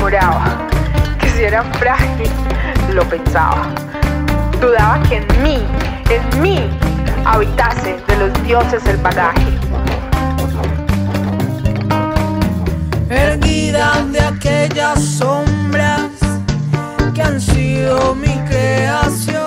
Moraba, que si era frágil, lo pensaba. Dudaba que en mí, en mí, habitase de los dioses el bagaje. erguida de aquellas sombras que han sido mi creación,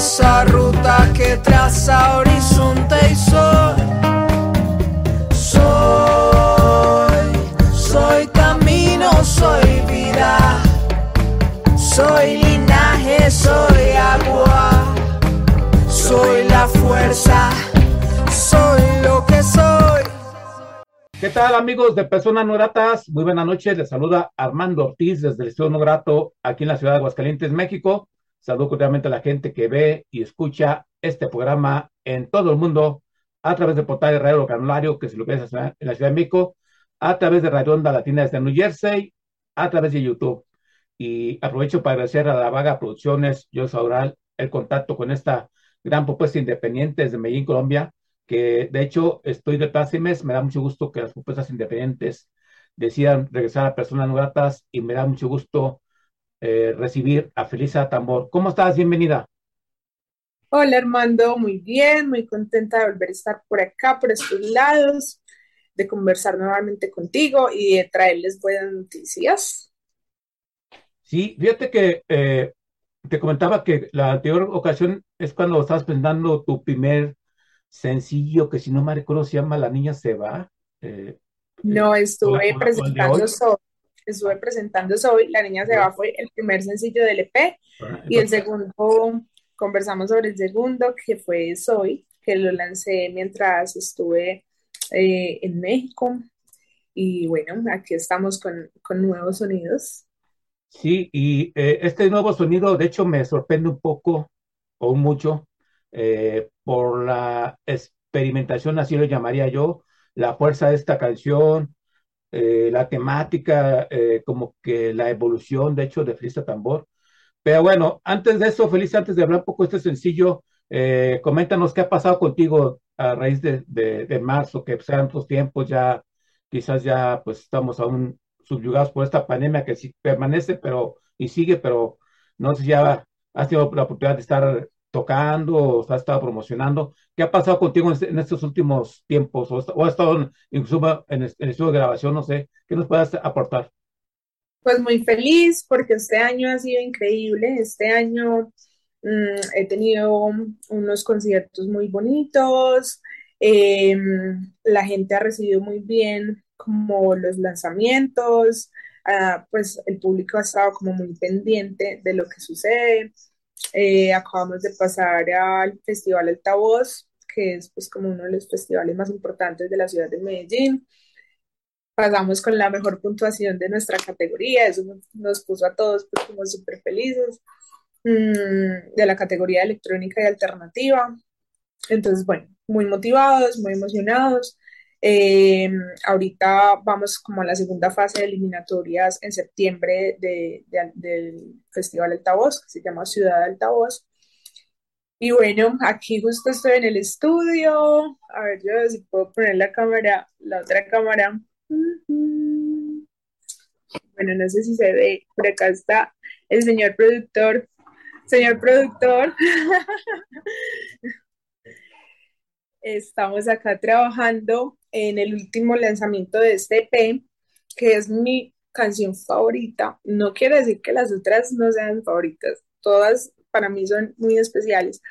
esa ruta que traza horizonte y sol. Soy, soy camino, soy vida. Soy linaje, soy agua, soy la fuerza, soy lo que soy. ¿Qué tal amigos de Personas No Gratas? Muy buenas noches, les saluda Armando Ortiz desde el Estudio No Grato aquí en la ciudad de Aguascalientes, México. Saludo cordialmente a la gente que ve y escucha este programa en todo el mundo a través del portal de Radio Canulario que se lo ve en la ciudad de México, a través de Radio Onda Latina desde New Jersey, a través de YouTube. Y aprovecho para agradecer a la Vaga Producciones, yo Saural, el contacto con esta gran propuesta independiente desde Medellín, Colombia, que de hecho estoy de plácemes, me da mucho gusto que las propuestas independientes decidan regresar a personas no gratas y me da mucho gusto eh, recibir a Felisa Tambor. ¿Cómo estás? Bienvenida. Hola Armando, muy bien, muy contenta de volver a estar por acá, por estos lados, de conversar nuevamente contigo y de traerles buenas noticias. Sí, fíjate que eh, te comentaba que la anterior ocasión es cuando estabas presentando tu primer sencillo, que si no me recuerdo se llama La Niña Se Va. Eh, No, estuve presentando hoy. Soy, estuve presentando Soy, La Niña Se Va fue el primer sencillo del EP ¿verdad? y el segundo, conversamos sobre el segundo que fue Soy, que lo lancé mientras estuve eh, en México y bueno, aquí estamos con, con nuevos sonidos. Sí, y eh, este nuevo sonido, de hecho, me sorprende un poco o mucho, eh, por la experimentación, así lo llamaría yo, la fuerza de esta canción, eh, la temática, eh, como que la evolución, de hecho, de Felista Tambor. Pero bueno, antes de eso, Feliz, antes de hablar un poco de este sencillo, eh, coméntanos qué ha pasado contigo a raíz de, de, marzo, que sean estos tiempos ya, quizás ya pues estamos aún subyugados por esta pandemia que sí permanece, pero y sigue, pero no sé si ya has tenido la oportunidad de estar tocando o has estado promocionando. ¿Qué ha pasado contigo en, estos últimos tiempos? ¿O, has estado en, incluso en, el, estudio de grabación? No sé, ¿qué nos puedes aportar? Pues muy feliz porque este año ha sido increíble. Este año mm, he tenido unos conciertos muy bonitos. Em, la gente ha recibido muy bien como los lanzamientos. Ah, pues el público ha estado como muy pendiente de lo que sucede. Eh, acabamos de pasar al Festival Altavoz, que es pues como uno de los festivales más importantes de la ciudad de Medellín. Pasamos con la mejor puntuación de nuestra categoría, eso nos puso a todos pues como súper felices, mm, de la categoría electrónica y alternativa. Entonces, bueno, muy motivados, muy emocionados. Eh, ahorita vamos como a la segunda fase de eliminatorias en septiembre de, del Festival Altavoz, que se llama Ciudad Altavoz. Y bueno, aquí justo estoy en el estudio. A ver, yo si puedo poner la cámara, la otra cámara. Bueno, no sé si se ve, por acá está el señor productor. Señor productor. Estamos acá trabajando en el último lanzamiento de este EP, que es mi canción favorita. No quiere decir que las otras no sean favoritas, todas para mí son muy especiales,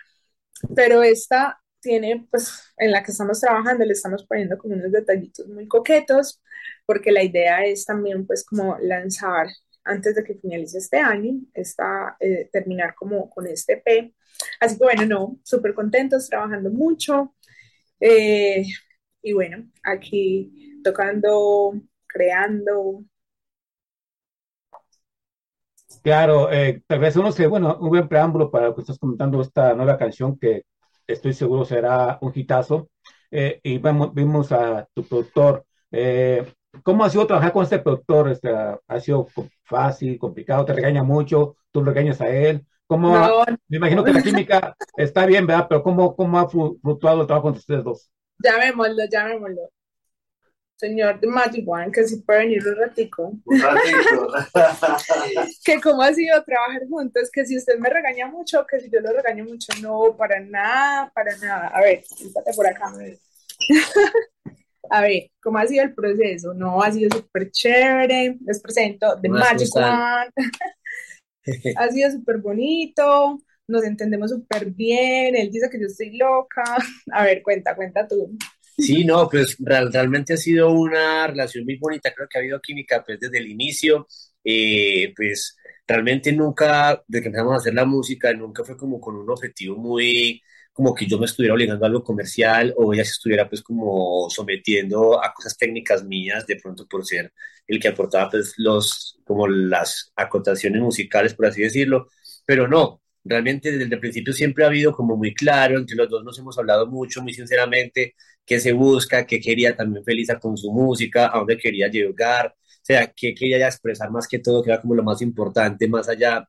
pero esta tiene, pues, en la que estamos trabajando, le estamos poniendo como unos detallitos muy coquetos, porque la idea es también, pues, como lanzar antes de que finalice este año, está, eh, terminar como con este EP. Así que bueno, no, súper contentos, trabajando mucho. Eh, y bueno, aquí tocando, creando. Claro, eh, tal vez uno se, bueno, un buen preámbulo para lo que estás comentando esta nueva canción que estoy seguro será un hitazo. Eh, y vemos, vimos a tu productor. Eh, ¿Cómo ha sido trabajar con este productor? Este, ¿Ha sido fácil, complicado? ¿Te regaña mucho? ¿Tú regañas a él? ¿Cómo me imagino que la química está bien, ¿verdad? Pero ¿cómo, cómo ha fluctuado el trabajo entre ustedes dos? Llamémoslo, llamémoslo. Señor de One, que si puede venir un ratico. Un ratico. que cómo ha sido trabajar juntos, que si usted me regaña mucho, que si yo lo regaño mucho, no, para nada, para nada. A ver, siéntate por acá. A ver, ¿cómo ha sido el proceso? No, ha sido súper chévere. Les presento The Magic One. ha sido súper bonito nos entendemos súper bien, él dice que yo estoy loca. A ver, cuenta, cuenta tú. Sí, no, pues realmente ha sido una relación muy bonita, creo que ha habido química pues desde el inicio, eh, pues realmente nunca, desde que empezamos a hacer la música, nunca fue como con un objetivo muy, como que yo me estuviera obligando a algo comercial o ella se estuviera pues como sometiendo a cosas técnicas mías de pronto por ser el que aportaba pues los, como las acotaciones musicales, por así decirlo, pero no, realmente desde el principio siempre ha habido como muy claro, entre los dos nos hemos hablado mucho, muy sinceramente, qué se busca, qué quería también Felisa con su música, a dónde quería llegar, o sea, qué quería expresar más que todo, que era como lo más importante, más allá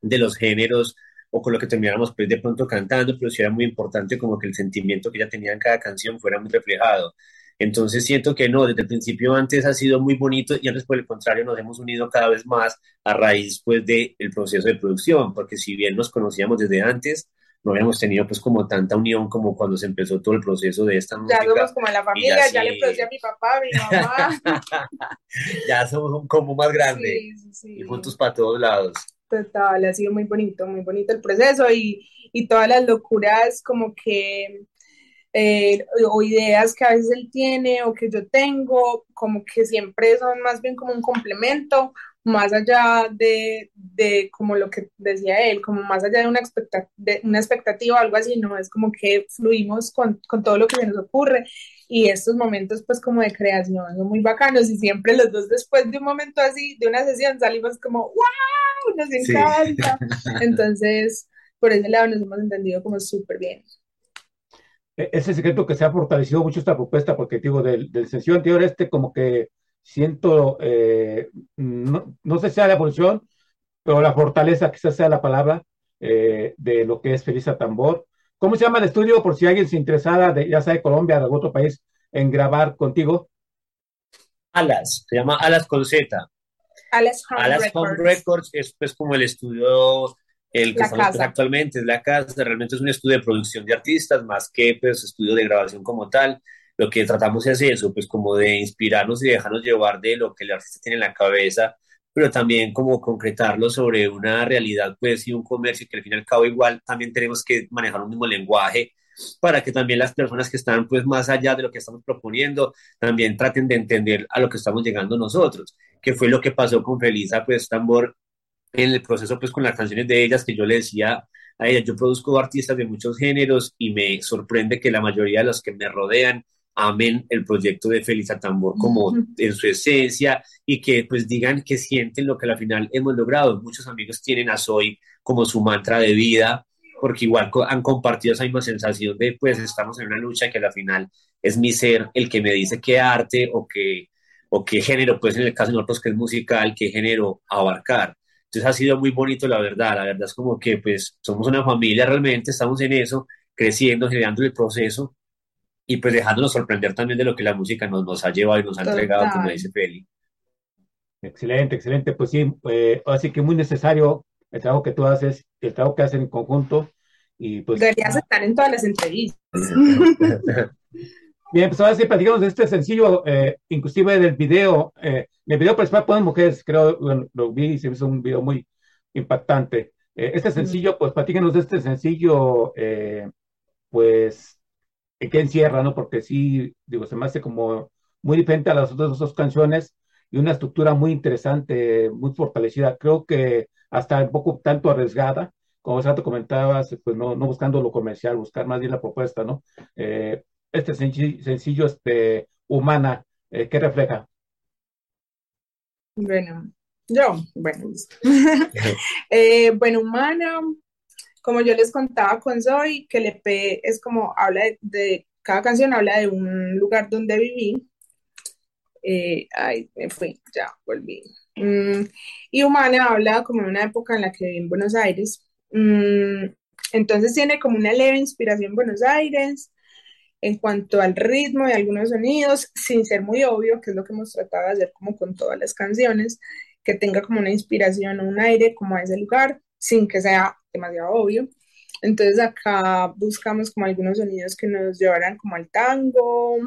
de los géneros o con lo que termináramos pues de pronto cantando, pero sí era muy importante como que el sentimiento que ella tenía en cada canción fuera muy reflejado. Entonces siento que no, desde el principio antes ha sido muy bonito y antes por el contrario nos hemos unido cada vez más a raíz pues del proceso de producción, porque si bien nos conocíamos desde antes, no habíamos tenido pues como tanta unión como cuando se empezó todo el proceso de esta música. Ya somos como la familia, ya, le producí a mi papá, a mi mamá. ya somos un combo más grande y juntos para todos lados. Total, ha sido muy bonito, muy bonito el proceso y, y todas las locuras como que eh, o ideas que a veces él tiene o que yo tengo, como que siempre son más bien como un complemento, más allá de, de como lo que decía él, como más allá de una, expectativa, de una expectativa o algo así, no, es como que fluimos con, con todo lo que se nos ocurre y estos momentos pues como de creación son muy bacanos y siempre los dos después de un momento así, de una sesión salimos como, wow, nos encanta. Entonces, por ese lado nos hemos entendido como súper bien. e-, ese secreto que se ha fortalecido mucho esta propuesta, porque digo, del, del sencillo anterior este como que siento, eh, no, no, sé si sea la evolución, pero la fortaleza quizás sea la palabra eh, de lo que es Feliz a Tambor. ¿Cómo se llama el estudio por si alguien se interesara, de, ya sea de Colombia o de otro país, en grabar contigo? Alas, se llama Alas con Z. Alas Home Alas Records. Home Records es pues como el estudio el que La estamos casa. actualmente, es la casa, realmente es un estudio de producción de artistas más que pues estudio de grabación como tal. Lo que tratamos es eso, pues como de inspirarnos y dejarnos llevar de lo que el artista tiene en la cabeza, pero también como concretarlo sobre una realidad pues y un comercio que al fin y al cabo igual también tenemos que manejar un mismo lenguaje para que también las personas que están pues más allá de lo que estamos proponiendo también traten de entender a lo que estamos llegando nosotros, que fue lo que pasó con Felisa pues Tambor en el proceso pues con las canciones de ellas que yo le decía a ella, yo produzco artistas de muchos géneros y me sorprende que la mayoría de los que me rodean amen el proyecto de Felisa Tambor como en su esencia y que pues digan que sienten lo que al final hemos logrado. Muchos amigos tienen a Soy como su mantra de vida porque igual han compartido esa misma sensación de pues estamos en una lucha que al final es mi ser el que me dice qué arte o qué, o qué género, pues en el caso de nosotros que es musical, qué género abarcar. Entonces ha sido muy bonito, la verdad. La verdad es como que pues somos una familia realmente, estamos en eso, creciendo, generando el proceso y pues dejándonos sorprender también de lo que la música nos, nos ha llevado y nos ha entregado, como dice Feli. Excelente, excelente. Pues sí, eh, así que muy necesario el trabajo que tú haces, el trabajo que hacen en conjunto. Y pues, Deberías estar en todas las entrevistas. bien, pues ahora sí, platicamos de este sencillo, eh, inclusive del video. Eh, el video principal ponen mujeres, creo, bueno, lo vi y se hizo un video muy impactante. Eh, este sencillo, pues platíquenos de este sencillo, eh, ¿qué encierra, no? Porque sí, digo, se me hace como muy diferente a las otras dos canciones y una estructura muy interesante, muy fortalecida. Creo que hasta un poco tanto arriesgada, como hace rato comentabas, pues no, no buscando lo comercial, buscar más bien la propuesta, ¿no? Eh, este senci- sencillo, este, humana, eh, ¿qué refleja? Bueno, yo, bueno. Eh, bueno, humana, como yo les contaba con Zoe, que el EP es como habla de, cada canción habla de un lugar donde viví. Eh, ay, me fui, ya volví. Mm, y humana habla como de una época en la que viví en Buenos Aires. Mm, entonces tiene como una leve inspiración en Buenos Aires en cuanto al ritmo y algunos sonidos, sin ser muy obvio, que es lo que hemos tratado de hacer como con todas las canciones, que tenga como una inspiración o un aire como a ese lugar, sin que sea demasiado obvio. Entonces acá buscamos como algunos sonidos que nos llevaran como al tango,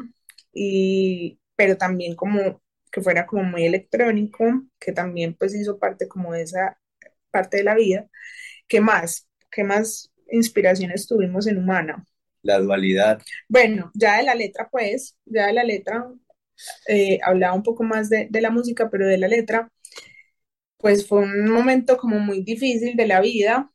y, pero también como que fuera como muy electrónico, que también pues hizo parte como de esa parte de la vida. ¿Qué más? ¿Qué más inspiraciones tuvimos en Humana? La dualidad. Bueno, ya de la letra, pues, ya de la letra, eh, hablaba un poco más de, de la música, pero de la letra, pues fue un momento como muy difícil de la vida,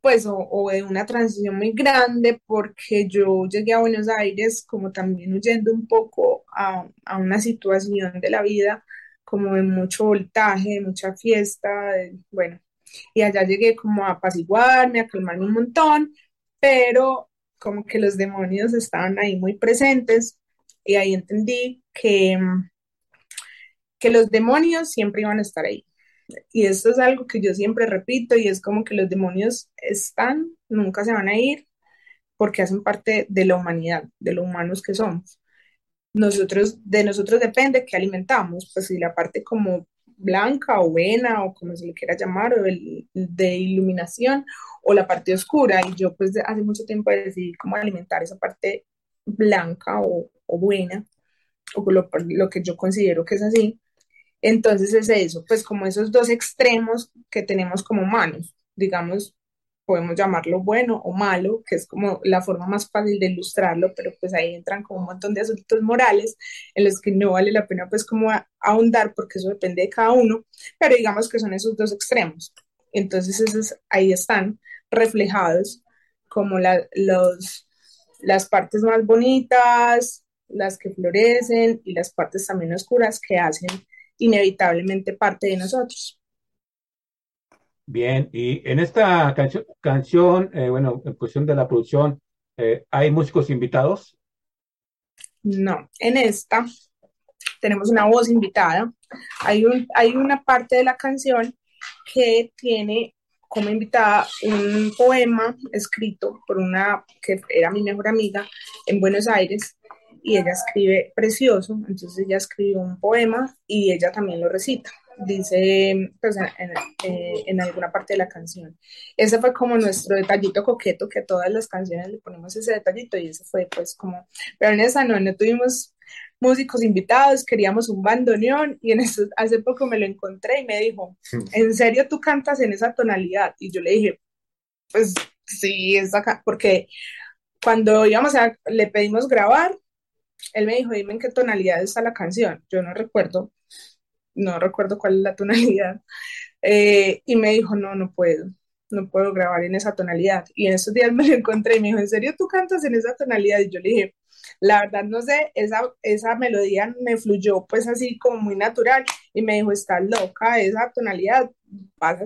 pues, o, o de una transición muy grande, porque yo llegué a Buenos Aires como también huyendo un poco a, a una situación de la vida, como de mucho voltaje, de mucha fiesta, bueno, y allá llegué como a apaciguarme, a calmarme un montón, pero como que los demonios estaban ahí muy presentes y ahí entendí que, que los demonios siempre iban a estar ahí. Y esto es algo que yo siempre repito y es como que los demonios están, nunca se van a ir porque hacen parte de la humanidad, de lo humanos que somos. Nosotros, de nosotros depende qué alimentamos, pues si la parte como blanca o buena o como se le quiera llamar, o el- de iluminación o la parte oscura. Y yo pues hace mucho tiempo decidí cómo alimentar esa parte blanca o, o buena, o lo, lo que yo considero que es así. Entonces es eso, pues como esos dos extremos que tenemos como humanos, digamos, podemos llamarlo bueno o malo, que es como la forma más fácil de ilustrarlo, pero pues ahí entran como un montón de asuntos morales en los que no vale la pena pues como ahondar porque eso depende de cada uno, pero digamos que son esos dos extremos. Entonces esos ahí están reflejados como la, los, las partes más bonitas, las que florecen y las partes también oscuras que hacen inevitablemente parte de nosotros. Bien, y en esta canción, canción eh, bueno, en cuestión de la producción, eh, ¿hay músicos invitados? No, en esta tenemos una voz invitada. Hay, un, hay una parte de la canción que tiene como invitada un poema escrito por una que era mi mejor amiga en Buenos Aires y ella escribe precioso, entonces ella escribió un poema y ella también lo recita, dice pues, en, eh, en, alguna parte de la canción. Ese fue como nuestro detallito coqueto, que a todas las canciones le ponemos ese detallito y ese fue pues como, pero en esa no, no tuvimos músicos invitados, queríamos un bandoneón y en eso hace poco me lo encontré y me dijo, ¿en serio tú cantas en esa tonalidad? Y yo le dije, pues sí, es acá, porque cuando íbamos a, le pedimos grabar, él me dijo, dime en qué tonalidad está la canción. Yo no recuerdo, no recuerdo cuál es la tonalidad. Eh, y me dijo, no, no puedo, no puedo grabar en esa tonalidad. Y en esos días me lo encontré y me dijo, ¿en serio tú cantas en esa tonalidad? Y yo le dije, la verdad no sé, esa, esa melodía me fluyó pues así como muy natural y me dijo, estás loca, esa tonalidad,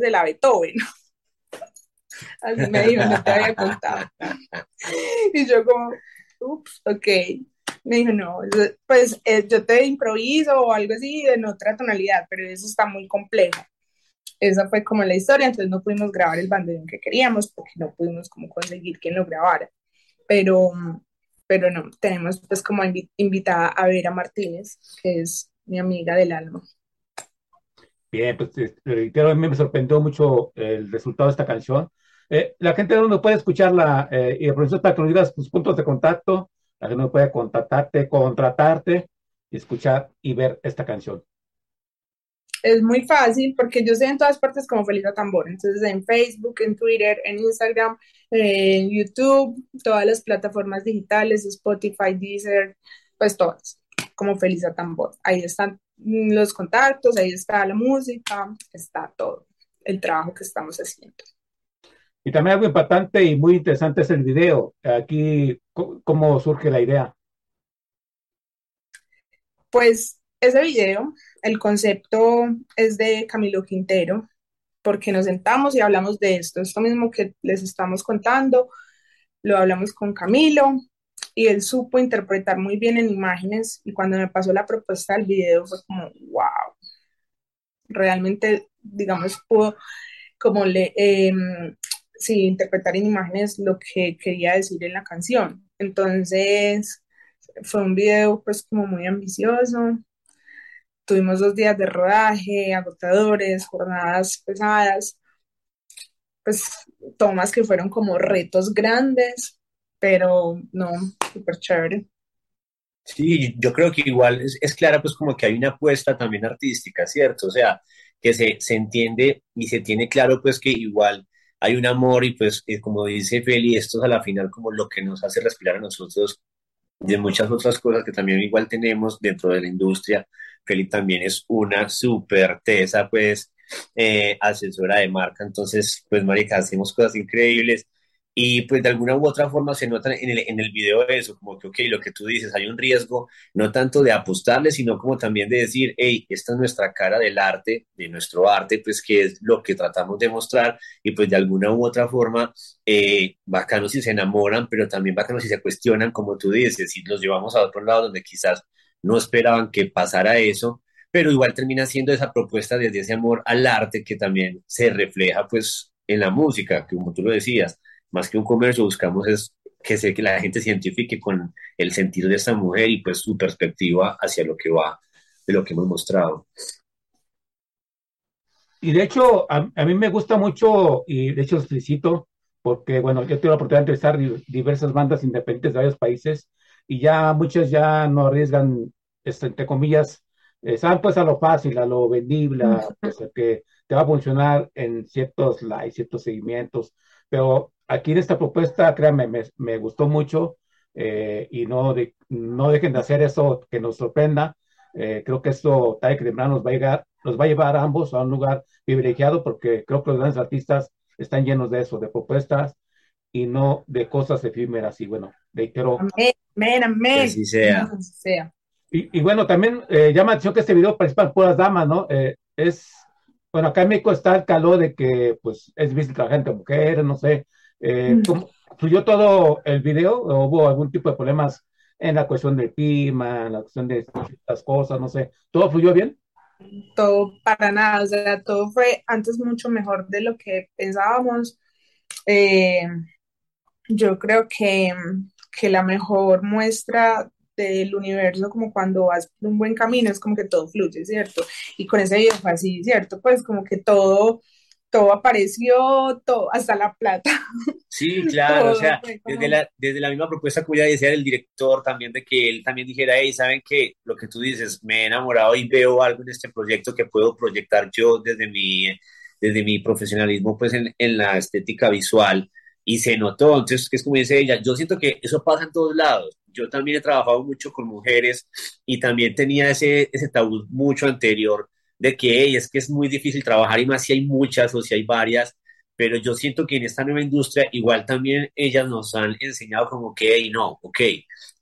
de la Beethoven. Así me dijo, no te había contado. Y yo como, ups, ok. Me dijo, no, pues eh, yo te improviso o algo así en otra tonalidad, pero eso está muy complejo. Esa fue como la historia, entonces no pudimos grabar el bandoneón que queríamos porque no pudimos como conseguir quien lo grabara. Pero, pero no, tenemos pues como invitada a Vera Martínez, que es mi amiga del alma. Bien, pues reitero, a mí me sorprendió mucho el resultado de esta canción. Eh, la gente de no puede escucharla eh, y profesor para que nos digas tus puntos de contacto, la gente puede contactarte, contratarte y escuchar y ver esta canción. Es muy fácil porque yo estoy en todas partes como Felisa Tambor. Entonces en Facebook, en Twitter, en Instagram, en YouTube, todas las plataformas digitales, Spotify, Deezer, pues todas, como Felisa Tambor. Ahí están los contactos, ahí está la música, está todo el trabajo que estamos haciendo. Y también algo importante y muy interesante es el video. Aquí, ¿cómo surge la idea? Pues ese video, el concepto es de Camilo Quintero, porque nos sentamos y hablamos de esto. Esto mismo que les estamos contando, lo hablamos con Camilo y él supo interpretar muy bien en imágenes y cuando me pasó la propuesta del video fue como, wow, realmente, digamos, pudo como le, em, sí, interpretar en imágenes lo que quería decir en la canción. Entonces, fue un video pues como muy ambicioso. Tuvimos dos días de rodaje, agotadores, jornadas pesadas, pues tomas que fueron como retos grandes, pero no, súper chévere. Sí, yo creo que igual es, es, clara pues como que hay una apuesta también artística, ¿cierto? O sea, que se, se entiende y se tiene claro pues que igual hay un amor y pues como dice Feli, esto es a la final como lo que nos hace respirar a nosotros de muchas otras cosas que también igual tenemos dentro de la industria. Feli también es una súper tesa, pues, eh, asesora de marca, entonces, pues, marica, hacemos cosas increíbles y pues de alguna u otra forma se nota en el, en el video eso, como que, ok, lo que tú dices, hay un riesgo no tanto de apostarle, sino como también de decir, hey, esta es nuestra cara del arte, de nuestro arte, pues que es lo que tratamos de mostrar y pues de alguna u otra forma, eh, bacanos si se enamoran, pero también bacanos si se cuestionan, como tú dices, si los llevamos a otro lado donde quizás no esperaban que pasara eso, pero igual termina siendo esa propuesta desde ese amor al arte que también se refleja pues en la música, como tú lo decías, más que un comercio, buscamos es que, sé que la gente se identifique con el sentido de esta mujer y pues su perspectiva hacia lo que va de lo que hemos mostrado. Y de hecho, a, mí me gusta mucho, y de hecho os felicito, porque bueno, yo tuve la oportunidad de entrevistar diversas bandas independientes de varios países, y ya muchas ya no arriesgan, este, entre comillas, eh, saben pues a lo fácil, a lo vendible, pues, que te va a funcionar en ciertos likes, ciertos seguimientos, pero aquí en esta propuesta, créanme, me, gustó mucho eh, y no, no dejen de hacer eso que nos sorprenda. Eh, creo que esto, Tarek Demran nos va a llegar, nos va a llevar a ambos a un lugar privilegiado porque creo que los grandes artistas están llenos de eso, de propuestas y no de cosas efímeras. Y bueno, reitero. Amén, amén, así sea. Y, bueno, también eh, llama la atención que este video participan puras damas, ¿no? es, bueno, acá en México está el calor de que, pues, es difícil trabajar entre mujeres, no sé, eh, ¿Fluyó todo el video o hubo algún tipo de problemas en la cuestión del clima, en la cuestión de estas cosas, no sé? ¿Todo fluyó bien? Todo para nada, o sea, todo fue antes mucho mejor de lo que pensábamos. Eh, yo creo que, que la mejor muestra del universo, como cuando vas por un buen camino, es como que todo fluye, ¿cierto? Y con ese video fue así, ¿cierto? Pues como que todo, todo apareció, todo, hasta la plata. Sí, claro, o sea, desde la, desde la misma propuesta que voy a decir el director también, de que él también dijera, hey, ¿saben que Lo que tú dices, me he enamorado y veo algo en este proyecto que puedo proyectar yo desde mi, desde mi profesionalismo, pues en, en la estética visual y se notó. Entonces, que es como dice ella, yo siento que eso pasa en todos lados. Yo también he trabajado mucho con mujeres y también tenía ese, ese tabú mucho anterior de que es que es muy difícil trabajar y más si hay muchas o si hay varias, pero yo siento que en esta nueva industria igual también ellas nos han enseñado como que, hey, no, ok,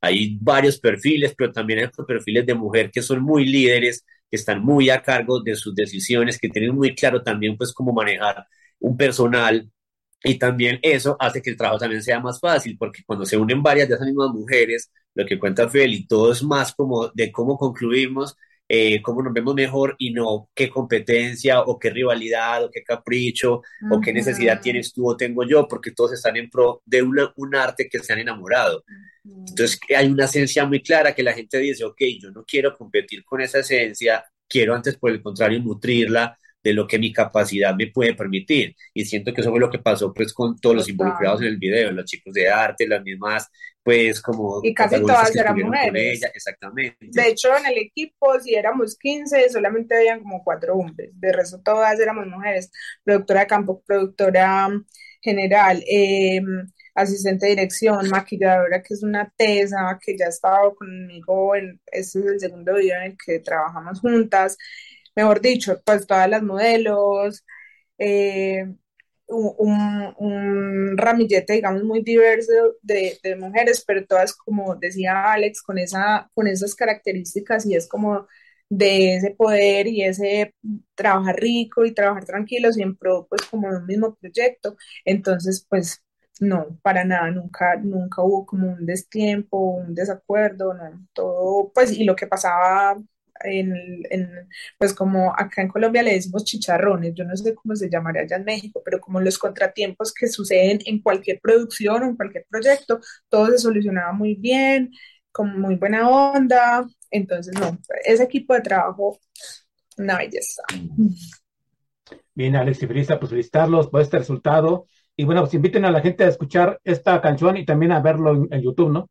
hay varios perfiles, pero también hay perfiles de mujer que son muy líderes, que están muy a cargo de sus decisiones, que tienen muy claro también pues cómo manejar un personal y también eso hace que el trabajo también sea más fácil, porque cuando se unen varias de esas mismas mujeres, lo que cuenta Feli, todo es más como de cómo concluimos, eh, cómo nos vemos mejor y no qué competencia o qué rivalidad o qué capricho o qué necesidad tienes tú o tengo yo, porque todos están en pro de un arte que se han enamorado. Entonces hay una esencia muy clara que la gente dice, ok, yo no quiero competir con esa esencia, quiero antes por el contrario nutrirla de lo que mi capacidad me puede permitir. Y siento que eso fue lo que pasó pues con todos los involucrados en el video, los chicos de arte, las mismas, pues como... Y casi todas eran mujeres. exactamente. De hecho, en el equipo, si éramos 15, solamente habían como cuatro hombres. De resto, todas éramos mujeres. Productora de campo, productora general, eh, asistente de dirección, maquilladora, que es una tesa, que ya ha estado conmigo, en, este es el segundo video en el que trabajamos juntas, mejor dicho, pues todas las modelos, eh, un, ramillete, digamos, muy diverso de, mujeres, pero todas, como decía Alex, con, esa, con esas características y es como de ese poder y ese trabajar rico y trabajar tranquilo, siempre pues como un mismo proyecto. Entonces, pues no, para nada, nunca, nunca hubo como un destiempo, un desacuerdo, no, todo, pues, y lo que pasaba en, pues como acá en Colombia le decimos chicharrones, yo no sé cómo se llamaría allá en México, pero como los contratiempos que suceden en cualquier producción o en cualquier proyecto, todo se solucionaba muy bien, con muy buena onda, entonces no, ese equipo de trabajo, una belleza. Bien, Alex y Frisa, pues felicitarlos por este resultado. Y bueno, pues inviten a la gente a escuchar esta canción y también a verlo en YouTube, ¿no?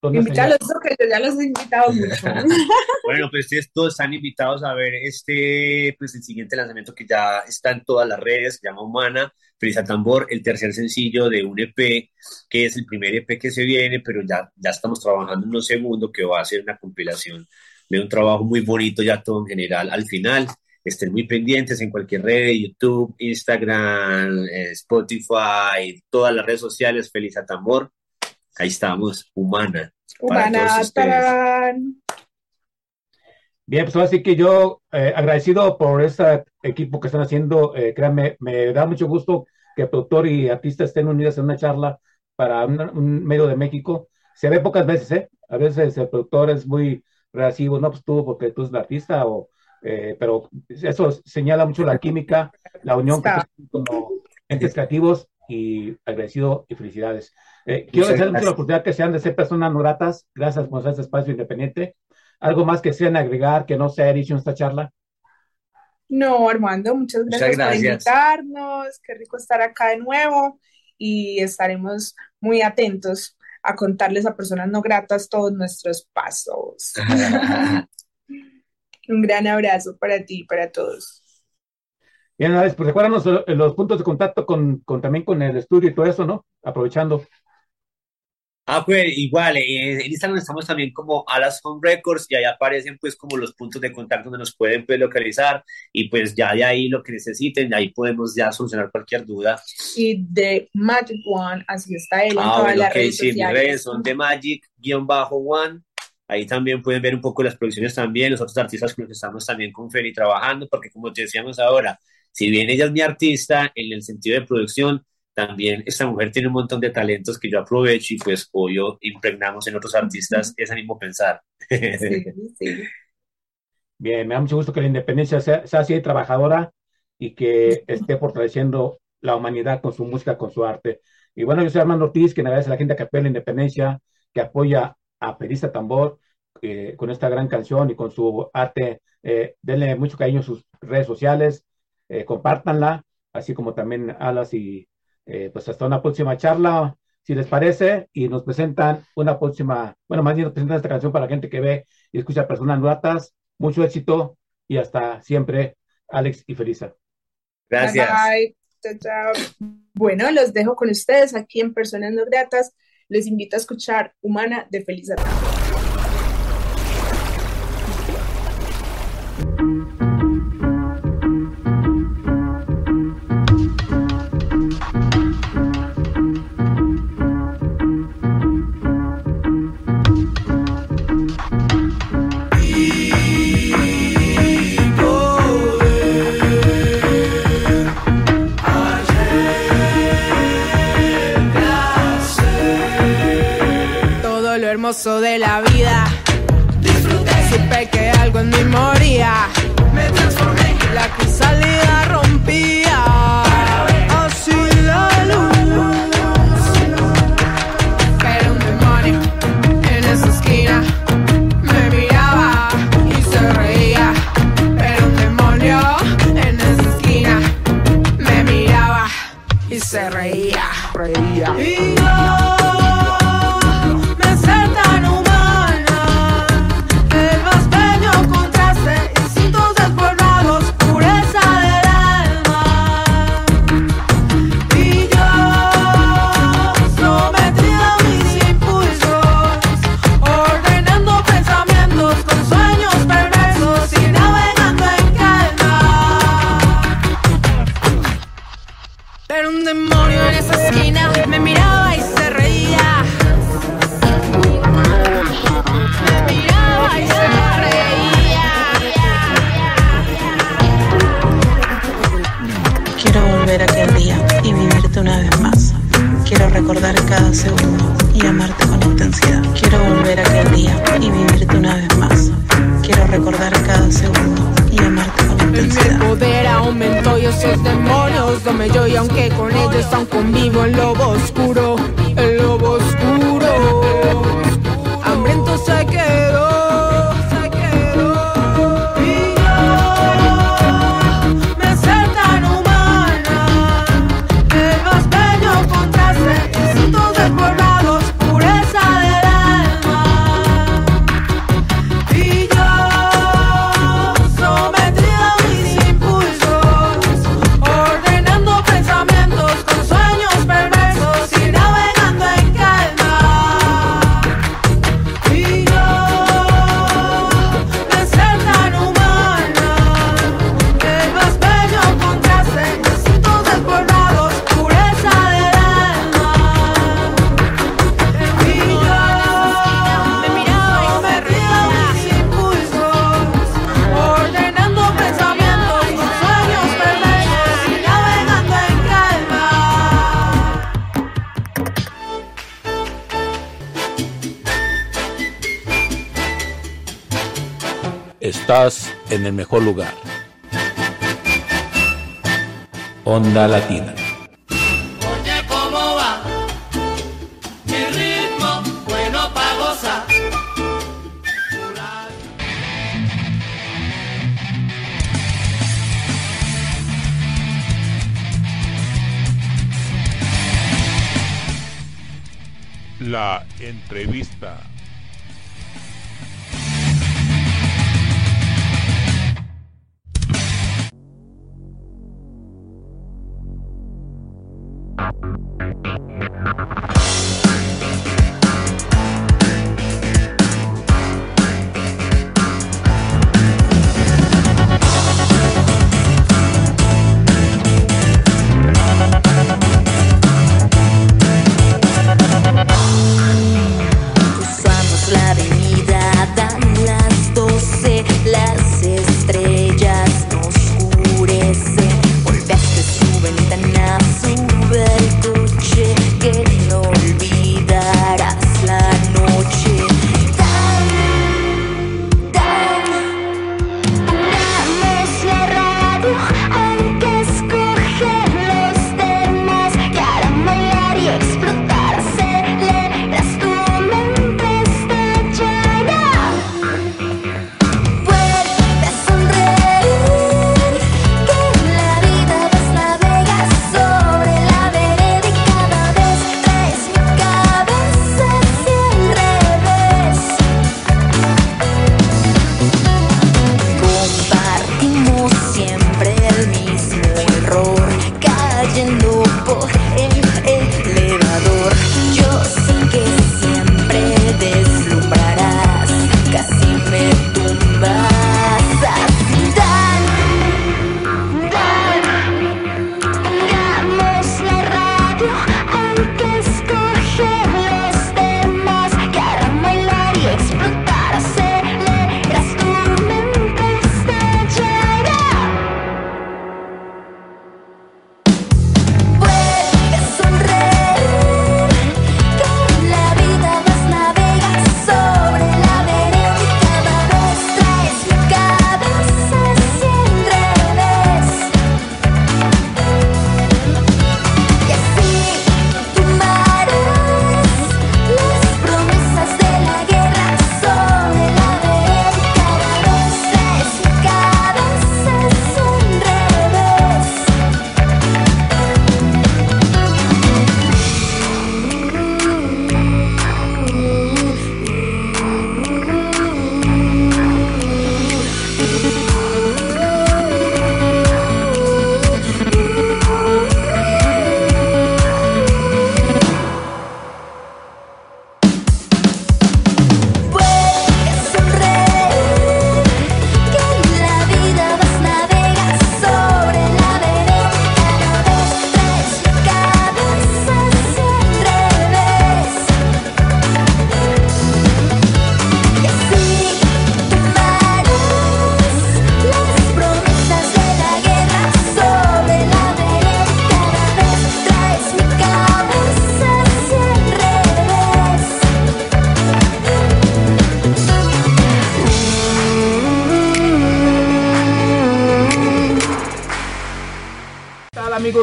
Invítalos, que yo ya los he invitado mucho. bueno, pues ustedes todos están invitados a ver este, pues el siguiente lanzamiento que ya está en todas las redes, se llama Humana, Frisa Tambor, el tercer sencillo de un EP, que es el primer EP que se viene, pero ya, ya estamos trabajando en un segundo que va a ser una compilación de un trabajo muy bonito ya todo en general al final. Estén muy pendientes en cualquier red, YouTube, Instagram, eh, Spotify, todas las redes sociales, Feliz Tambor ahí estamos, humana. Humana, Bien, pues así que yo eh, agradecido por este equipo que están haciendo, eh, créanme, me da mucho gusto que productor y artista estén unidos en una charla para un, medio de México. Se ve pocas veces, ¿eh? A veces el productor es muy reactivo, no, pues tú porque tú eres artista, o, eh, pero eso señala mucho la química, la unión que como entes creativos y agradecido y felicidades. Eh, quiero desearles la oportunidad que sean de ser personas no gratas. Gracias por este espacio independiente. ¿Algo más que sean agregar que no se haya dicho en esta charla? No, Armando, muchas gracias, por invitarnos. Qué rico estar acá de nuevo y estaremos muy atentos a contarles a personas no gratas todos nuestros pasos. Un gran abrazo para ti y para todos. Bien, Alex, pues recuérdanos los puntos de contacto con, con, también con el estudio y todo eso, ¿no? Aprovechando. Ah, pues igual, eh, en Instagram estamos también como Alas Home Records y ahí aparecen pues como los puntos de contacto donde nos pueden pues, localizar y pues ya de ahí lo que necesiten, de ahí podemos ya solucionar cualquier duda. Y de Magic One, así está él en ah, todas las redes sí, sociales. Mis redes son de Magic-One, ahí también pueden ver un poco las producciones también, los otros artistas con los que estamos también con Feli trabajando, porque como te decíamos ahora, si bien ella es mi artista en el sentido de producción, también esta mujer tiene un montón de talentos que yo aprovecho y pues obvio impregnamos en otros artistas ese mismo pensar. Sí, sí. Bien, me da mucho gusto que la independencia sea, sea así de trabajadora y que esté fortaleciendo la humanidad con su música, con su arte. Y bueno, yo soy Armando Ortiz, que agradece a la gente que apoya la independencia, que apoya a Perista Tambor eh, con esta gran canción y con su arte. Eh, denle mucho cariño en sus redes sociales, eh, compártanla, así como también Alas y eh, pues hasta una próxima charla, si les parece, y nos presentan una próxima, bueno, más bien nos presentan esta canción para la gente que ve y escucha personas nuevas. Mucho éxito y hasta siempre, Alex y Felisa. Gracias. Bye, bye. Chao, chao. Bueno, los dejo con ustedes aquí en Personas No Gratas. Les invito a escuchar Humana de Feliz Atán. Estás en el mejor lugar. Onda Latina. Oye, ¿cómo va? Mi ritmo, bueno pa' gozar. La entrevista.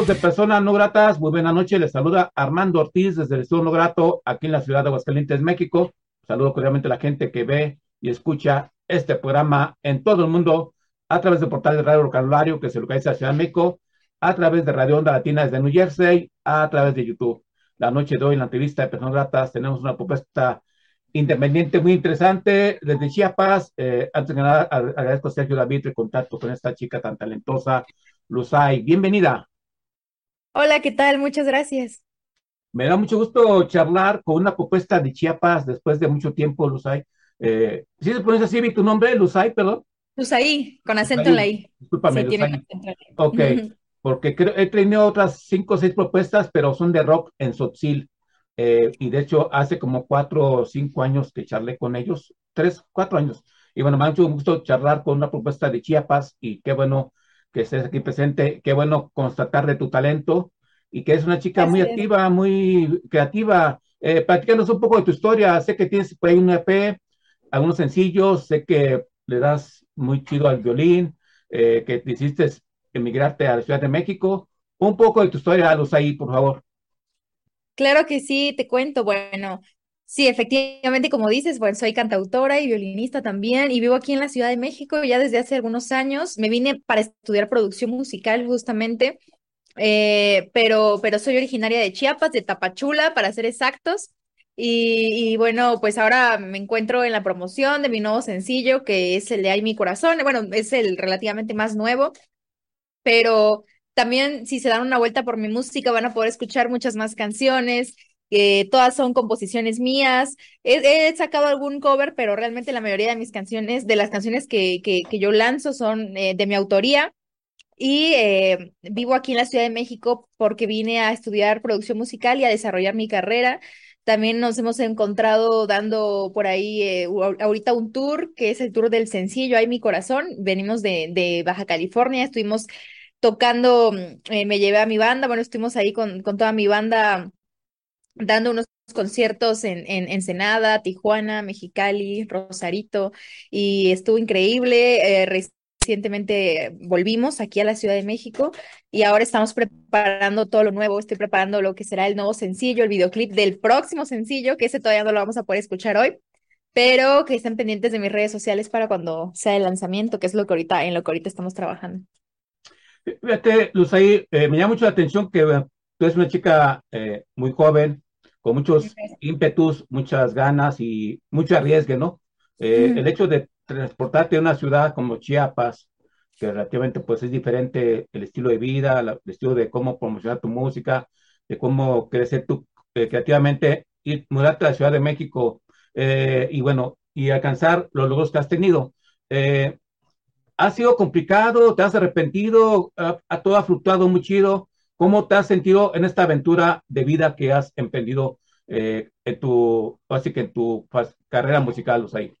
Amigos de Personas No Gratas? Muy buena noche. Les saluda Armando Ortiz desde el Estudio No Grato, aquí en la ciudad de Aguascalientes, México. Saludo cordialmente a la gente que ve y escucha este programa en todo el mundo a través del portal de Radio Vocabulario que se localiza en Ciudad de México, a través de Radio Onda Latina desde New Jersey, a través de YouTube. La noche de hoy en la entrevista de Personas Gratas tenemos una propuesta independiente muy interesante desde Chiapas. Eh, antes de nada, agradezco a Sergio David el contacto con esta chica tan talentosa, Luzay. Bienvenida. Hola, ¿qué tal? Muchas gracias. Me da mucho gusto charlar con una propuesta de Chiapas después de mucho tiempo, Luzay. Eh, ¿Sí se pronuncia así tu nombre, Luzay, perdón? Luzay, con acento en la I. Discúlpame, Luzay. Ok, porque creo, he tenido otras cinco o seis propuestas, pero son de rock en Sotzil. Eh, y de hecho, hace como cuatro o cinco años que charlé con ellos, tres, cuatro años. Y bueno, me ha mucho gusto charlar con una propuesta de Chiapas y qué bueno que estés aquí presente. Qué bueno constatar de tu talento y que es una chica muy activa, muy creativa. Eh, platícanos un poco de tu historia. Sé que tienes por ahí un EP, algunos sencillos, sé que le das muy chido al violín, eh, que hiciste emigrarte a la Ciudad de México. Un poco de tu historia, Luz, ahí, por favor. Claro que sí, te cuento. Bueno, Sí, efectivamente, como dices, bueno, soy cantautora y violinista también y vivo aquí en la Ciudad de México ya desde hace algunos años. Me vine para estudiar producción musical justamente, eh, pero, pero soy originaria de Chiapas, de Tapachula, para ser exactos. Y, y, bueno, pues ahora me encuentro en la promoción de mi nuevo sencillo, que es el de Ay mi corazón. Bueno, es el relativamente más nuevo, pero también si se dan una vuelta por mi música van a poder escuchar muchas más canciones que todas son composiciones mías. He, sacado algún cover, pero realmente la mayoría de mis canciones, de las canciones que, que, que yo lanzo son eh, de mi autoría. Y eh, vivo aquí en la Ciudad de México porque vine a estudiar producción musical y a desarrollar mi carrera. También nos hemos encontrado dando por ahí eh, ahorita un tour, que es el tour del sencillo, Hay mi corazón. Venimos de, de Baja California, estuvimos tocando, me llevé a mi banda, bueno, estuvimos ahí con, con toda mi banda dando unos conciertos en, en Ensenada, Tijuana, Mexicali, Rosarito, y estuvo increíble. Eh, recientemente volvimos aquí a la Ciudad de México y ahora estamos preparando todo lo nuevo. Estoy preparando lo que será el nuevo sencillo, el videoclip del próximo sencillo, que ese todavía no lo vamos a poder escuchar hoy, pero que estén pendientes de mis redes sociales para cuando sea el lanzamiento, que es lo que ahorita, en lo que ahorita estamos trabajando. Fíjate, Luz, ahí eh, me llama mucho la atención que tú eres una chica eh, muy joven, con muchos ímpetus, muchas ganas y mucho arriesgue, ¿no? Eh, el hecho de transportarte a una ciudad como Chiapas, que relativamente pues es diferente el estilo de vida, el estilo de cómo promocionar tu música, de cómo crecer tú eh, creativamente, y mudarte a la Ciudad de México eh, y bueno, y alcanzar los logros que has tenido. ¿Ha sido complicado? ¿Te has arrepentido? ¿Ha, todo ha fluctuado muy chido? ¿Cómo te has sentido en esta aventura de vida que has emprendido eh, en tu, así que en tu carrera musical, ahí?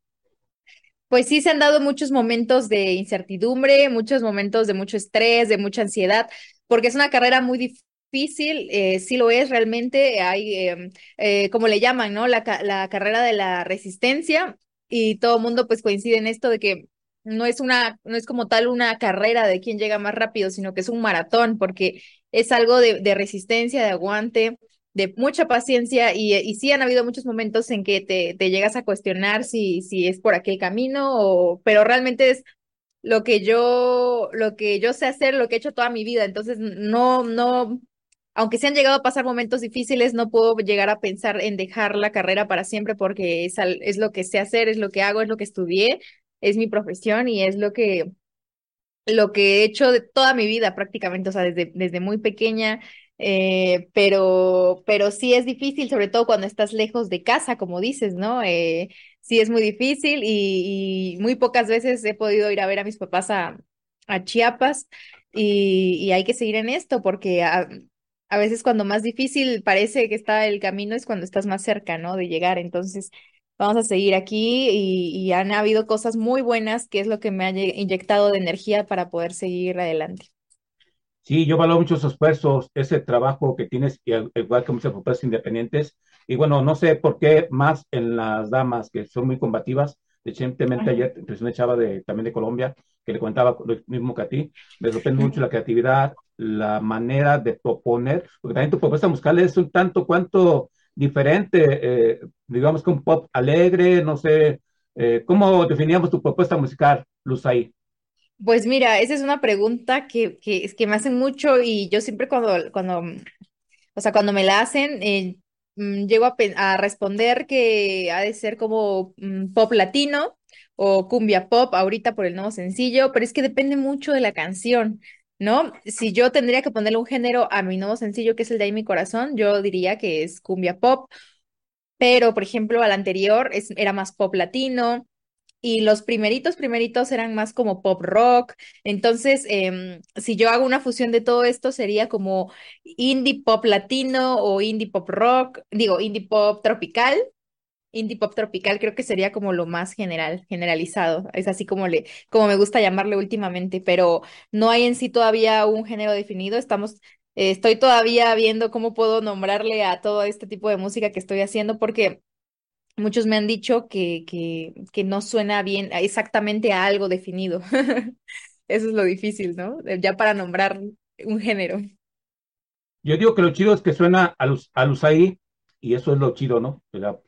Pues sí, se han dado muchos momentos de incertidumbre, muchos momentos de mucho estrés, de mucha ansiedad, porque es una carrera muy difícil, eh, sí lo es realmente, hay, em, eh, como le llaman, ¿no? La, la carrera de la resistencia y todo el mundo pues coincide en esto de que no es una, no es como tal una carrera de quién llega más rápido, sino que es un maratón, porque es algo de, de resistencia, de aguante, de mucha paciencia y, y, sí han habido muchos momentos en que te, te llegas a cuestionar si, si es por aquel camino o, pero realmente es lo que yo, lo que yo sé hacer, lo que he hecho toda mi vida. Entonces, no, no, aunque se han llegado a pasar momentos difíciles, no puedo llegar a pensar en dejar la carrera para siempre porque es, es lo que sé hacer, es lo que hago, es lo que estudié, es mi profesión y es lo que, lo que he hecho de toda mi vida prácticamente, o sea, desde, desde muy pequeña, eh, pero, pero sí es difícil, sobre todo cuando estás lejos de casa, como dices, ¿no? Eh, sí es muy difícil y, muy pocas veces he podido ir a ver a mis papás a, Chiapas y, y, hay que seguir en esto porque a, a veces cuando más difícil parece que está el camino es cuando estás más cerca, ¿no? De llegar, entonces vamos a seguir aquí y, han habido cosas muy buenas, que es lo que me ha inyectado de energía para poder seguir adelante. Sí, yo valoro mucho esos esfuerzos, ese trabajo que tienes, igual que muchas propuestas independientes. Y bueno, no sé por qué más en las damas que son muy combativas, Recientemente ayer pues, una chava de, también de Colombia que le comentaba lo mismo que a ti. Me sorprende mucho la creatividad, la manera de proponer, porque también tu propuesta musical es un tanto cuanto diferente, eh, digamos que un pop alegre, no sé, eh, ¿cómo definíamos tu propuesta musical, Luz ahí? Pues mira, esa es una pregunta que, que, que me hacen mucho y yo siempre cuando, cuando, o sea, cuando me la hacen, eh, mm, llego a, a, responder que ha de ser como mm, pop latino o cumbia pop ahorita por el nuevo sencillo, pero es que depende mucho de la canción, ¿no? Si yo tendría que ponerle un género a mi nuevo sencillo, que es el de ahí mi corazón, yo diría que es cumbia pop, pero por ejemplo al anterior es, era más pop latino y los primeritos, primeritos eran más como pop rock. Entonces, eh, si yo hago una fusión de todo esto, sería como indie pop latino o indie pop rock, digo, indie pop tropical. Indie pop tropical creo que sería como lo más general, generalizado. Es así como le, como me gusta llamarle últimamente, pero no hay en sí todavía un género definido. Estamos, eh, estoy todavía viendo cómo puedo nombrarle a todo este tipo de música que estoy haciendo, porque muchos me han dicho que, que, no suena bien exactamente a algo definido. Eso es lo difícil, ¿no? Ya para nombrar un género. Yo digo que lo chido es que suena a los, a ahí, y eso es lo chido, ¿no?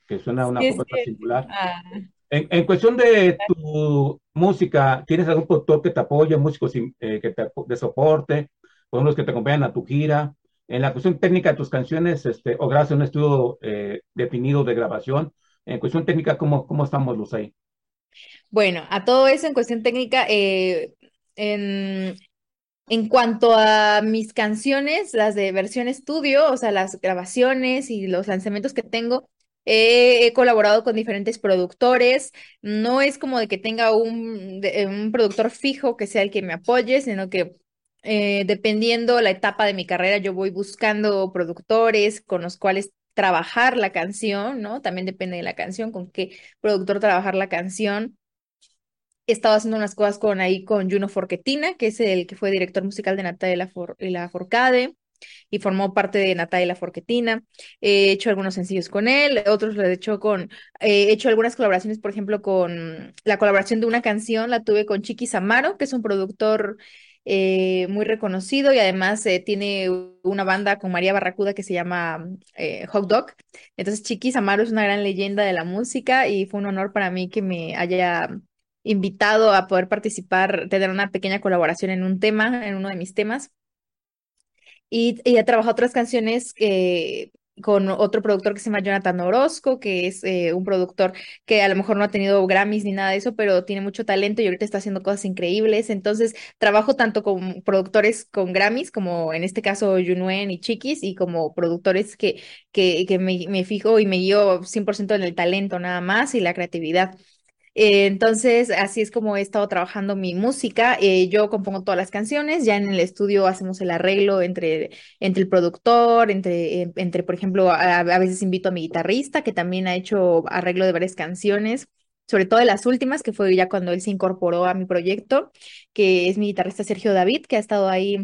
Que suena a una Sí, sí. singular. Ah, En, en cuestión de tu música, ¿tienes algún productor que te apoye, músicos eh, que te de soporte, por los que te acompañan a tu gira? En la cuestión técnica de tus canciones, este, o gracias a un estudio eh, definido de grabación, en cuestión técnica, ¿cómo, cómo estamos los ahí? Bueno, a todo eso en cuestión técnica, eh, en, en cuanto a mis canciones, las de versión estudio, o sea, las grabaciones y los lanzamientos que tengo, eh, he colaborado con diferentes productores. No es como de que tenga un, un productor fijo que sea el que me apoye, sino que eh, dependiendo la etapa de mi carrera, yo voy buscando productores con los cuales trabajar la canción, ¿no? También depende de la canción, con qué productor trabajar la canción. He estado haciendo unas cosas con ahí con Juno Forquetina, que es el que fue director musical de Natalia Lafor- Lafourcade y formó parte de Natalia Lafourquetina. He hecho algunos sencillos con él, otros lo he hecho con, he hecho algunas colaboraciones, por ejemplo, con la colaboración de una canción, la tuve con Chiquis Amaro, que es un productor eh, muy reconocido y además eh, tiene una banda con María Barracuda que se llama eh, Hot Dog. Entonces, Chiquis Amaro es una gran leyenda de la música y fue un honor para mí que me haya invitado a poder participar, tener una pequeña colaboración en un tema, en uno de mis temas. Y, y he trabajado otras canciones eh, con otro productor que se llama Jonathan Orozco, que es eh, un productor que a lo mejor no ha tenido Grammys ni nada de eso, pero tiene mucho talento y ahorita está haciendo cosas increíbles. Entonces, trabajo tanto con productores con Grammys, como en este caso Yunuen y Chiquis, y como productores que, que, que me, me fijo y me guío 100% en el talento nada más y la creatividad. Eh, entonces, así es como he estado trabajando mi música. Eh, yo compongo todas las canciones, ya en el estudio hacemos el arreglo entre, entre el productor, entre, eh, entre, por ejemplo, a, veces invito a mi guitarrista, que también ha hecho arreglo de varias canciones, sobre todo de las últimas, que fue ya cuando él se incorporó a mi proyecto, que es mi guitarrista Sergio David, que ha estado ahí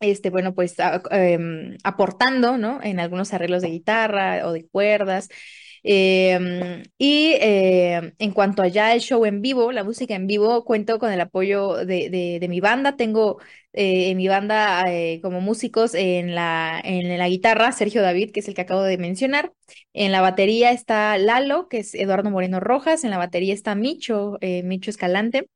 este, bueno, pues em, aportando, ¿no? En algunos arreglos de guitarra o de cuerdas. Em, y em, en cuanto a ya el show en vivo, la música en vivo, cuento con el apoyo de, de, de mi banda. Tengo eh, en mi banda eh, como músicos en la, en la guitarra Sergio David, que es el que acabo de mencionar. En la batería está Lalo, que es Eduardo Moreno Rojas. En la batería está Micho, eh, Micho Escalante.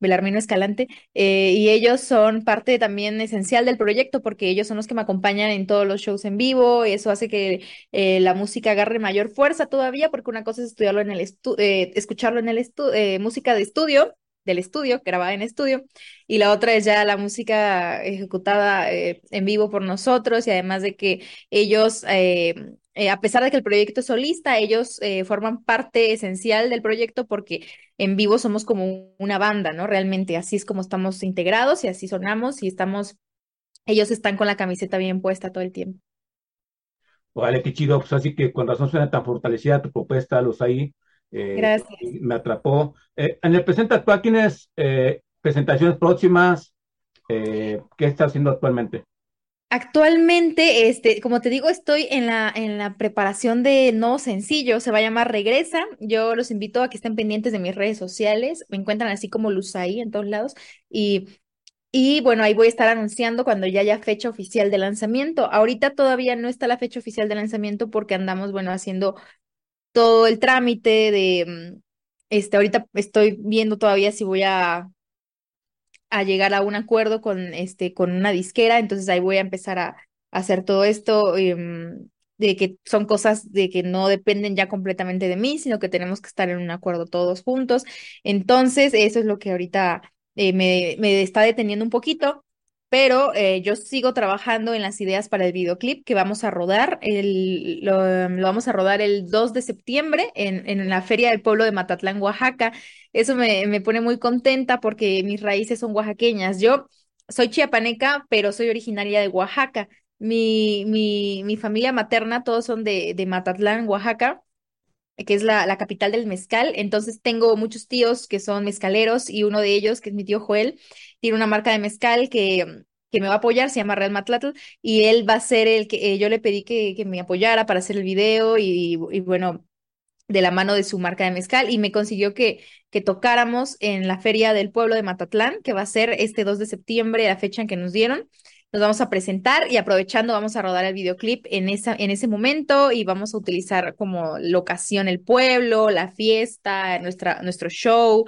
Belarmino Escalante, eh, y ellos son parte también esencial del proyecto porque ellos son los que me acompañan en todos los shows en vivo, y eso hace que la música agarre mayor fuerza todavía, porque una cosa es estudiarlo en el estu escucharlo en el música de estudio, del estudio, grabada en estudio, y la otra es ya la música ejecutada eh, en vivo por nosotros, y además de que ellos eh, eh, a pesar de que el proyecto es solista, ellos forman parte esencial del proyecto porque en vivo somos como una banda, ¿no? Realmente así es como estamos integrados y así sonamos y estamos, ellos están con la camiseta bien puesta todo el tiempo. Vale, qué chido, pues así que con razón suena tan fortalecida tu propuesta, los ahí, eh, Gracias. me atrapó. Eh, en el presente actual, ¿tienes eh, presentaciones próximas? Eh, ¿qué estás haciendo actualmente? Actualmente, este, como te digo, estoy en la, en la preparación de nuevo sencillo, se va a llamar Regresa. Yo los invito a que estén pendientes de mis redes sociales. Me encuentran así como Luzaí en todos lados. Y, y bueno, ahí voy a estar anunciando cuando ya haya fecha oficial de lanzamiento. Ahorita todavía no está la fecha oficial de lanzamiento porque andamos, bueno, haciendo todo el trámite de, mm, este, ahorita estoy viendo todavía si voy a a llegar a un acuerdo con, este, con una disquera, entonces ahí voy a empezar a, hacer todo esto, em, de que son cosas de que no dependen ya completamente de mí, sino que tenemos que estar en un acuerdo todos juntos. Entonces, eso es lo que ahorita eh, me, me está deteniendo un poquito pero eh, yo sigo trabajando en las ideas para el videoclip que vamos a rodar, el, lo, vamos a rodar el 2 de septiembre en, la Feria del Pueblo de Matatlán, Oaxaca. Eso me, pone muy contenta porque mis raíces son oaxaqueñas. Yo soy chiapaneca, pero soy originaria de Oaxaca. Mi, mi, mi familia materna, todos son de, de Matatlán, Oaxaca que es la, la, capital del mezcal. Entonces tengo muchos tíos que son mezcaleros y uno de ellos, que es mi tío Joel, tiene una marca de mezcal que, que me va a apoyar, se llama Real Matlatl, y él va a ser el que eh, yo le pedí que, que, me apoyara para hacer el video y, bueno, de la mano de su marca de mezcal y me consiguió que, que tocáramos en la feria del pueblo de Matatlán, que va a ser este 2 de septiembre, la fecha en que nos dieron. Nos vamos a presentar y aprovechando vamos a rodar el videoclip en, esa, en ese momento y vamos a utilizar como locación el pueblo, la fiesta, nuestra, nuestro show.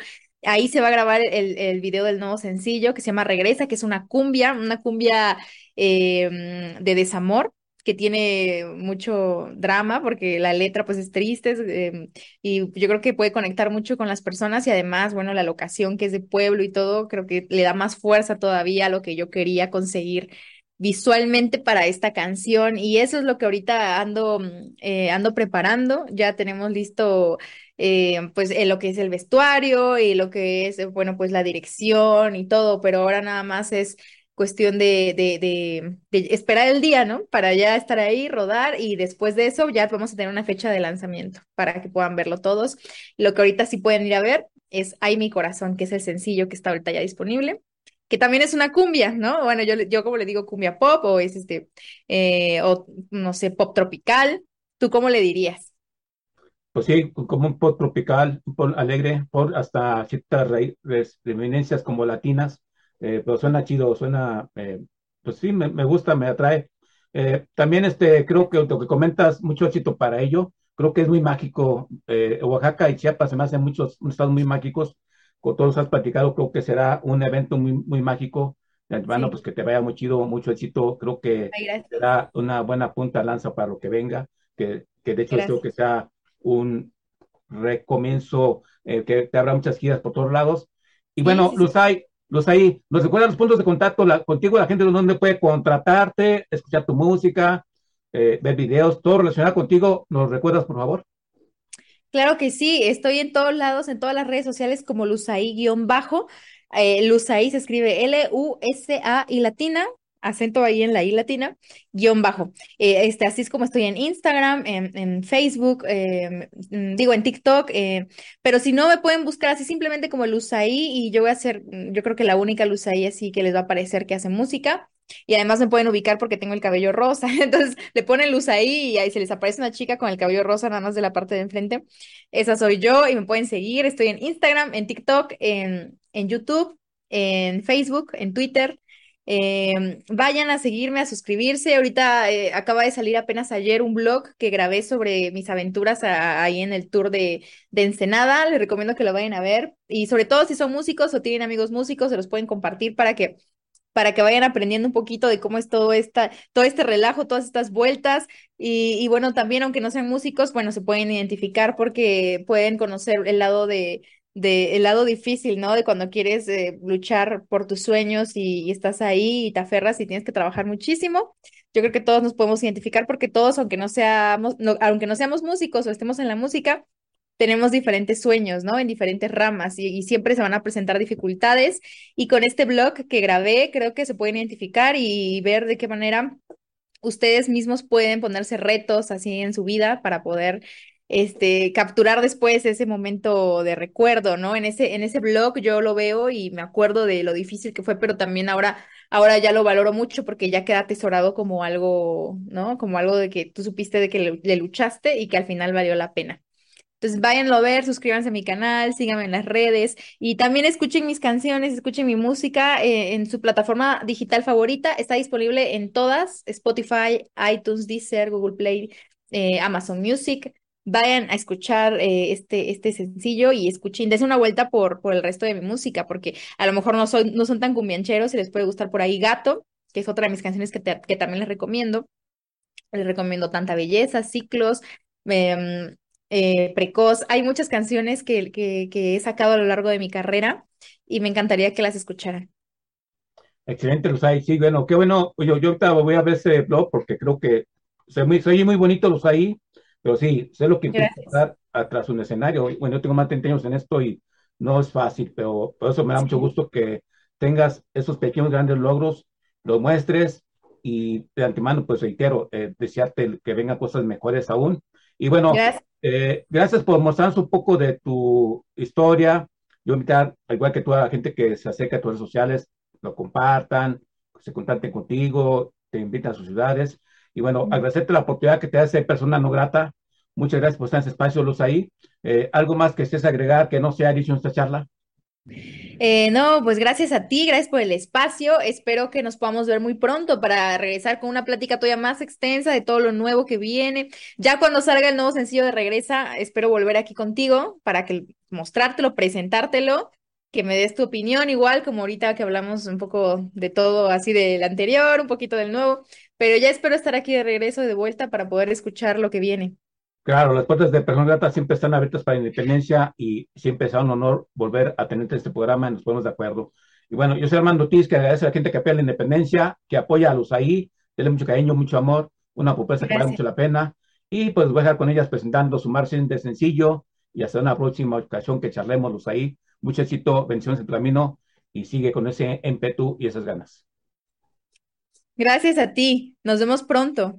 Ahí se va a grabar el, el video del nuevo sencillo que se llama Regresa, que es una cumbia, una cumbia eh, de desamor que tiene mucho drama porque la letra pues es triste eh, y yo creo que puede conectar mucho con las personas y además, bueno, la locación que es de pueblo y todo, creo que le da más fuerza todavía a lo que yo quería conseguir visualmente para esta canción. Y eso es lo que ahorita ando, eh, ando preparando, ya tenemos listo eh, pues en lo que es el vestuario y lo que es, bueno, pues la dirección y todo, pero ahora nada más es cuestión de, de, de, esperar el día, ¿no? Para ya estar ahí, rodar y después de eso ya vamos a tener una fecha de lanzamiento para que puedan verlo todos. Lo que ahorita sí pueden ir a ver es Ay mi corazón, que es el sencillo que está ahorita ya disponible, que también es una cumbia, ¿no? Bueno, yo, yo como le digo cumbia pop o es este, eh, o no sé, pop tropical. ¿Tú cómo le dirías? Pues sí, como un pop tropical, un pop alegre, por hasta ciertas eminencias como latinas eh, pero suena chido, suena, eh, pues sí, me, me, gusta, me atrae. Eh, también este, creo que lo que comentas, mucho éxito para ello, creo que es muy mágico. Oaxaca y Chiapas se me hacen muchos estados muy mágicos, con todos has platicado, creo que será un evento muy, muy mágico. Bueno, sí. pues que te vaya muy chido, mucho éxito, creo que será una buena punta lanza para lo que venga, que, que de hecho gracias. creo que sea un recomienzo, que te abra muchas giras por todos lados. Y bueno, sí, Luzay, los ahí, nos recuerdan los puntos de contacto la, contigo, la gente donde puede contratarte, escuchar tu música, eh, ver videos, todo relacionado contigo, ¿nos recuerdas, por favor? Claro que sí, estoy en todos lados, en todas las redes sociales como Luzaí-bajo. Eh, Luzaí se escribe L-U-S-A y latina, acento ahí en la I latina, guion bajo. Eh, este, así es como estoy en Instagram, en, Facebook, eh, digo en TikTok, eh, pero si no me pueden buscar así simplemente como Luz ahí y yo voy a ser, yo creo que la única Luz ahí así que les va a parecer que hace música. Y además me pueden ubicar porque tengo el cabello rosa. Entonces le ponen luz ahí y ahí se les aparece una chica con el cabello rosa nada más de la parte de enfrente. Esa soy yo y me pueden seguir. Estoy en Instagram, en TikTok, en, en YouTube, en Facebook, en Twitter. Eh, vayan a seguirme, a suscribirse. Ahorita eh, acaba de salir apenas ayer un blog que grabé sobre mis aventuras ahí en el tour de, de, Ensenada. Les recomiendo que lo vayan a ver. Y sobre todo si son músicos o tienen amigos músicos, se los pueden compartir para que para que vayan aprendiendo un poquito de cómo es todo esta, todo este relajo, todas estas vueltas. Y, y bueno, también aunque no sean músicos, bueno, se pueden identificar porque pueden conocer el lado de, de el lado difícil, ¿no? De cuando quieres eh, luchar por tus sueños y, estás ahí y te aferras y tienes que trabajar muchísimo. Yo creo que todos nos podemos identificar porque todos, aunque no seamos, aunque no seamos músicos o estemos en la música, tenemos diferentes sueños, ¿no? En diferentes ramas y, siempre se van a presentar dificultades. Y con este blog que grabé, creo que se pueden identificar y ver de qué manera ustedes mismos pueden ponerse retos así en su vida para poder este, capturar después ese momento de recuerdo, ¿no? En ese, en ese blog yo lo veo y me acuerdo de lo difícil que fue, pero también ahora, ahora ya lo valoro mucho porque ya queda atesorado como algo, ¿no? Como algo de que tú supiste de que le, luchaste y que al final valió la pena. Entonces váyanlo a ver, suscríbanse a mi canal, síganme en las redes y también escuchen mis canciones, escuchen mi música eh, en su plataforma digital favorita. Está disponible en todas, Spotify, iTunes, Deezer, Google Play, eh, Amazon Music. Vayan a escuchar eh, este, este sencillo y escuchen, dense una vuelta por, por el resto de mi música, porque a lo mejor no, soy, no son tan cumbiancheros y les puede gustar por ahí Gato, que es otra de mis canciones que, que también les recomiendo. Les recomiendo Tanta Belleza, Ciclos, em, eh, precoz. Hay muchas canciones que, que, que, he sacado a lo largo de mi carrera y me encantaría que las escucharan. Excelente, Luzay. Sí, bueno, qué bueno. Yo, yo ahorita voy a ver ese blog porque creo que se muy, soy muy bonito Luzay, pero sí, sé lo que implica estar atrás de un escenario. Bueno, yo tengo más de 30 años en esto y no es fácil, pero por eso me da mucho gusto que tengas esos pequeños grandes logros, los muestres y de antemano, pues reitero, eh, desearte que vengan cosas mejores aún. Y bueno, Gracias. Eh, gracias por mostrarnos un poco de tu historia. Yo invitar, al igual que toda la gente que se acerca a tus redes sociales, lo compartan, se contacten contigo, te invitan a sus ciudades. Y bueno, agradecerte la oportunidad que te hace persona no grata. Muchas gracias por estar en ese espacio, Luz, ahí. Eh, ¿Algo más que estés agregar que no sea dicho en esta charla? Eh, no, pues gracias a ti, gracias por el espacio. Espero que nos podamos ver muy pronto para regresar con una plática todavía más extensa de todo lo nuevo que viene. Ya cuando salga el nuevo sencillo de Regresa, espero volver aquí contigo para que mostrártelo, presentártelo, que me des tu opinión, igual como ahorita que hablamos un poco de todo así del anterior, un poquito del nuevo, pero ya espero estar aquí de regreso, de vuelta para poder escuchar lo que viene. Claro, las puertas de Persona Grata siempre están abiertas para la independencia y siempre será un honor volver a tenerte este programa y nos ponemos de acuerdo. Y bueno, yo soy Armando Ortiz, que agradece a la gente que apoya la independencia, que apoya a los ahí, denle mucho cariño, mucho amor, una propuesta que vale mucho la pena. Y pues voy a dejar con ellas presentando su margen de sencillo y hasta una próxima ocasión que charlemos los ahí. Mucho éxito, bendiciones en tu camino y sigue con ese ímpetu y esas ganas. Gracias a ti, nos vemos pronto.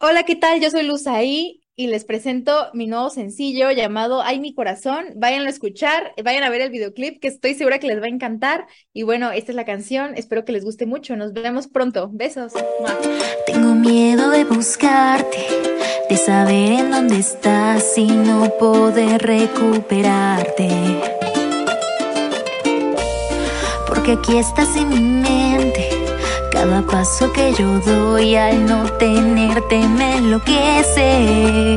Hola, ¿qué tal? Yo soy Luz ahí y les presento mi nuevo sencillo llamado Ay mi corazón. Vayan a escuchar, vayan a ver el videoclip que estoy segura que les va a encantar. Y bueno, esta es la canción, espero que les guste mucho. Nos vemos pronto. Besos. Tengo miedo de buscarte, de saber en dónde estás y no poder recuperarte. Porque aquí estás en mi mente. Cada paso que yo doy al no tenerte me enloquece.